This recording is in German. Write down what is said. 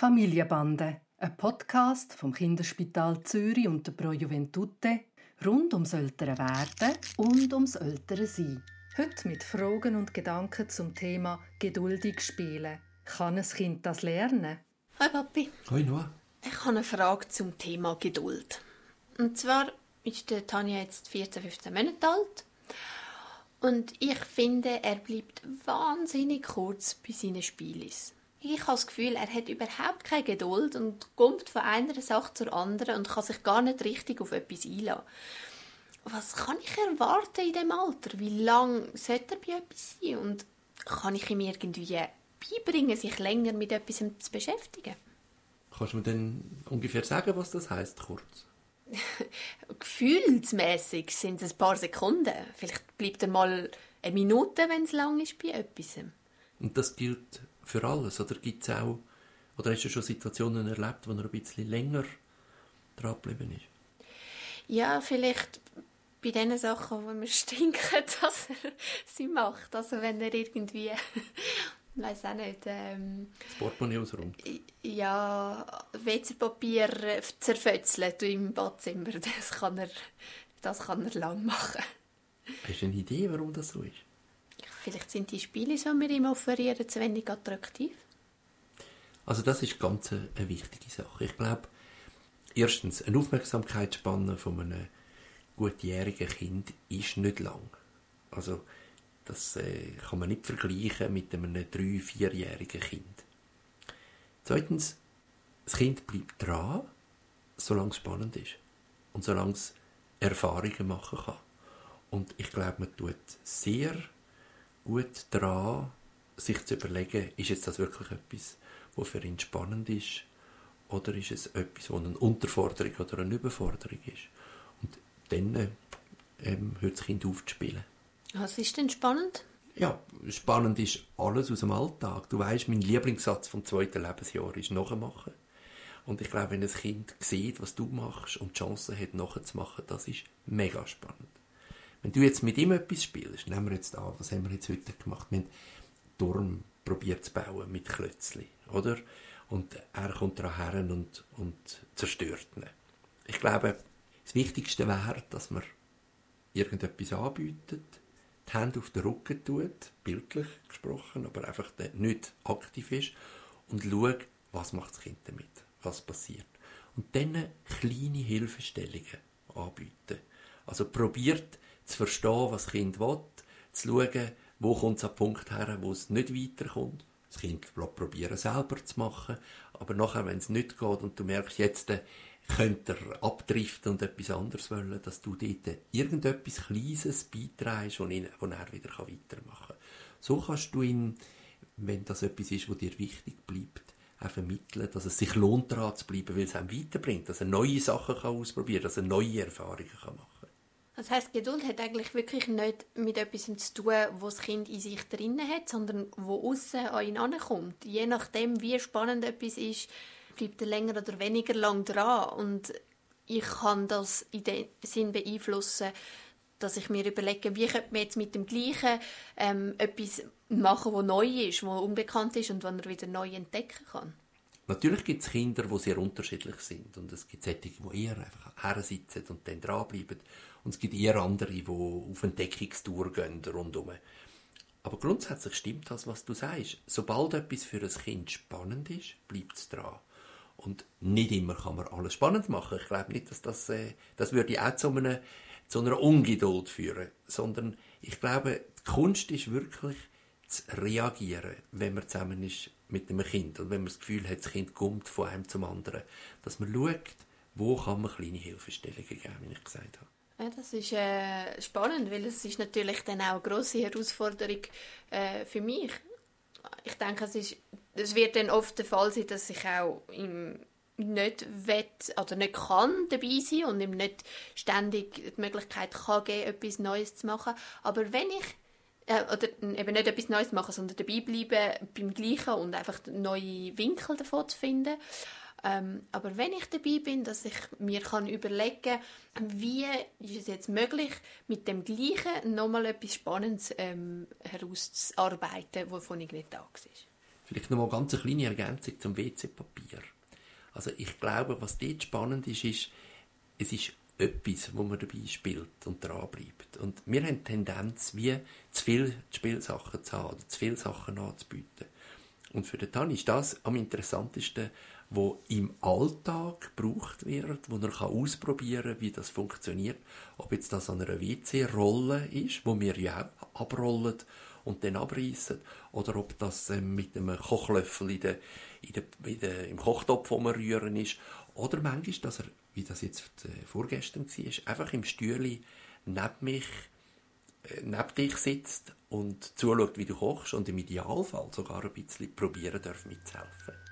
Familienbande, ein Podcast vom Kinderspital Zürich und der Pro Juventute rund ums ältere Werden und ums ältere Sein. Heute mit Fragen und Gedanken zum Thema geduldig spielen. Kann ein Kind das lernen? Hi Papi. Hi Noah. Ich habe eine Frage zum Thema Geduld. Und zwar ist der Tanja jetzt 14, 15 Monate alt. Und ich finde, er bleibt wahnsinnig kurz bei seinen Spielis. Ich habe das Gefühl, er hat überhaupt keine Geduld und kommt von einer Sache zur anderen und kann sich gar nicht richtig auf etwas einlassen. Was kann ich erwarten in dem Alter? Wie lange sollte er bei etwas sein? Und kann ich ihm irgendwie beibringen, sich länger mit etwas zu beschäftigen? Kannst du mir denn ungefähr sagen, was das heißt kurz? Gefühlsmäßig sind es ein paar Sekunden. Vielleicht bleibt er mal eine Minute, wenn es lang ist, bei etwas. Und das gilt für alles? Oder gibt es auch, oder hast du schon Situationen erlebt, wo er ein bisschen länger dran geblieben ist? Ja, vielleicht bei den Sachen, wo mir stinken, dass er sie macht. Also wenn er irgendwie, ich weiß auch nicht, ähm, das Portemonnaie ausräumt. Ja, WC-Papier zerfötzelt im Badzimmer, das kann er, das kann er lang machen. Hast du eine Idee, warum das so ist? Vielleicht sind die Spiele, die wir ihm offerieren, zu wenig attraktiv. Also das ist ganz eine, wichtige Sache. Ich glaube, erstens, eine Aufmerksamkeitsspanne von einem gutjährigen Kind ist nicht lang. Also das äh, kann man nicht vergleichen mit einem drei-, vierjährigen Kind. Zweitens, das Kind bleibt dran, solange es spannend ist und solange es Erfahrungen machen kann. Und ich glaube, man tut sehr gut daran, sich zu überlegen, ist jetzt das wirklich etwas, was für ihn spannend ist, oder ist es etwas, was eine Unterforderung oder eine Überforderung ist. Und dann ähm, hört das Kind auf zu spielen. Was ist denn spannend? Ja, spannend ist alles aus dem Alltag. Du weißt, mein Lieblingssatz vom zweiten Lebensjahr ist nachmachen. Und ich glaube, wenn ein Kind sieht, was du machst und die Chance hat, nachzumachen, das ist mega spannend. Wenn du jetzt mit ihm etwas spielst, nehmen wir jetzt an, was haben wir jetzt heute gemacht? Wir haben Turm probiert zu bauen mit Klötzli, oder? Und er kommt daran her und, und zerstört ihn. Ich glaube, das Wichtigste wäre, dass man irgendetwas anbietet, die Hände auf den Rücken tut, bildlich gesprochen, aber einfach nicht aktiv ist und schaut, was macht das Kind damit, was passiert. Und dann kleine Hilfestellungen anbieten. Also probiert zu verstehen, was das Kind will, zu schauen, wo kommt es an den Punkt her, wo es nicht weiterkommt. Das Kind probieren selber zu machen, aber nachher, wenn es nicht geht und du merkst, jetzt äh, könnte er abdriften und etwas anderes wollen, dass du dort irgendetwas Kleines beiträgst, wo, ihn, wo er wieder weitermachen kann. So kannst du ihn, wenn das etwas ist, was dir wichtig bleibt, auch vermitteln, dass es sich lohnt, daran zu bleiben, weil es einem weiterbringt, dass er neue Sachen kann ausprobieren kann, dass er neue Erfahrungen kann machen kann. Das heißt, Geduld hat eigentlich wirklich nicht mit etwas zu tun, was das Kind in sich drinnen hat, sondern wo außen an ihn ankommt. Je nachdem, wie spannend etwas ist, bleibt er länger oder weniger lang dran. Und ich kann das in dem Sinn beeinflussen, dass ich mir überlege, wie könnte man jetzt mit dem Gleichen ähm, etwas machen, was neu ist, was unbekannt ist und was er wieder neu entdecken kann. Natürlich gibt es Kinder, die sehr unterschiedlich sind. Und es gibt solche, die eher einfach hersitzen und dann dranbleiben. Und es gibt eher andere, die auf Entdeckungstour gehen rundherum. Aber grundsätzlich stimmt das, was du sagst. Sobald etwas für ein Kind spannend ist, bleibt es dran. Und nicht immer kann man alles spannend machen. Ich glaube nicht, dass das, äh, das würde auch zu einer, zu einer Ungeduld führen. Sondern ich glaube, die Kunst ist wirklich zu reagieren, wenn man zusammen ist mit einem Kind und wenn man das Gefühl hat, das Kind kommt von einem zum anderen, dass man schaut, wo kann man kleine Hilfestellungen geben, wie ich gesagt habe. Ja, das ist äh, spannend, weil es ist natürlich dann auch eine grosse Herausforderung äh, für mich. Ich denke, es, ist, es wird dann oft der Fall sein, dass ich auch im nicht will, oder nicht kann dabei sein und ihm nicht ständig die Möglichkeit kann geben, etwas Neues zu machen. Aber wenn ich äh, oder eben nicht etwas Neues machen, sondern dabei bleiben beim Gleichen und einfach neue Winkel davon zu finden. Ähm, aber wenn ich dabei bin, dass ich mir kann überlegen wie ist es jetzt möglich, mit dem Gleichen nochmal etwas Spannendes ähm, herauszuarbeiten, wovon ich nicht da war. Vielleicht noch mal ganz eine kleine Ergänzung zum WC-Papier. Also ich glaube, was dort spannend ist, ist, es ist etwas, wo man dabei spielt und dranbleibt. Und wir haben die Tendenz, wie zu viele Spielsachen zu haben zu viele Sachen anzubieten. Und für den Tan ist das am interessantesten, wo im Alltag gebraucht wird, wo er ausprobieren kann, wie das funktioniert. Ob jetzt das an einer WC-Rolle ist, wo wir ja auch abrollen und dann abreißen, oder ob das ähm, mit einem Kochlöffel in der, in der, in der, im Kochtopf, wo man rühren ist, oder manchmal, dass er, wie das jetzt äh, vorgestern war, einfach im Stühle neben mich äh, neben dich sitzt und zuschaut, wie du kochst und im Idealfall sogar ein bisschen probieren darf mitzuhelfen.